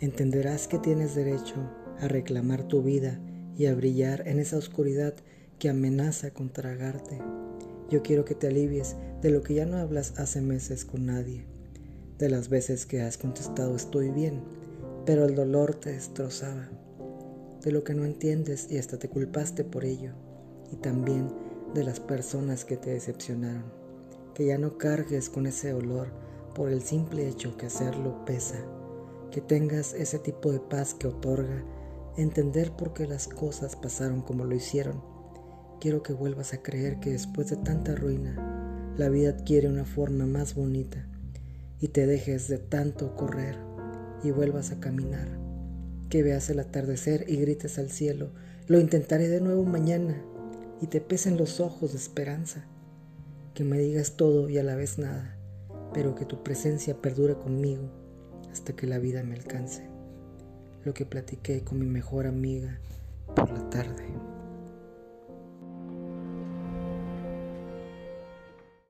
entenderás que tienes derecho a reclamar tu vida y a brillar en esa oscuridad que amenaza con tragarte. Yo quiero que te alivies de lo que ya no hablas hace meses con nadie, de las veces que has contestado estoy bien, pero el dolor te destrozaba, de lo que no entiendes y hasta te culpaste por ello, y también de las personas que te decepcionaron, que ya no cargues con ese olor por el simple hecho que hacerlo pesa, que tengas ese tipo de paz que otorga entender por qué las cosas pasaron como lo hicieron. Quiero que vuelvas a creer que después de tanta ruina, la vida adquiere una forma más bonita y te dejes de tanto correr y vuelvas a caminar. Que veas el atardecer y grites al cielo, lo intentaré de nuevo mañana y te pesen los ojos de esperanza. Que me digas todo y a la vez nada, pero que tu presencia perdure conmigo hasta que la vida me alcance. Lo que platiqué con mi mejor amiga por la tarde.